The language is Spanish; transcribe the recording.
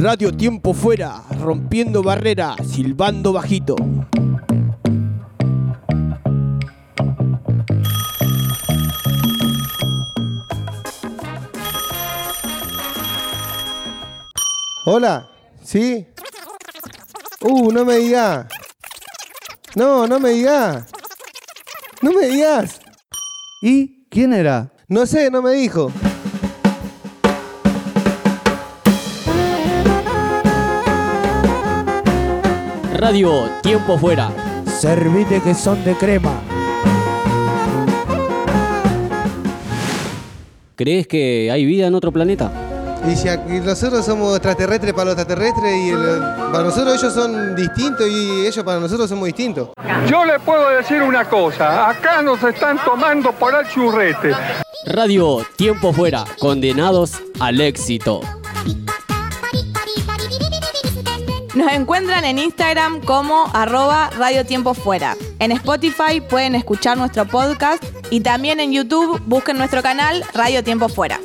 Radio Tiempo Fuera, rompiendo barreras, silbando bajito. Hola, ¿sí? Uh, no me digas. No, no me digas. No me digas. ¿Y quién era? No sé, no me dijo. Radio Tiempo Fuera. Servite que son de crema. ¿Crees que hay vida en otro planeta? Y si aquí nosotros somos extraterrestres para los extraterrestres y el- para nosotros ellos son distintos y ellos para nosotros somos distintos. Yo le puedo decir una cosa, acá nos están tomando por el churrete. Radio Tiempo Fuera. Condenados al éxito. Nos encuentran en Instagram como arroba Radio Tiempo Fuera. En Spotify pueden escuchar nuestro podcast y también en YouTube busquen nuestro canal Radio Tiempo Fuera.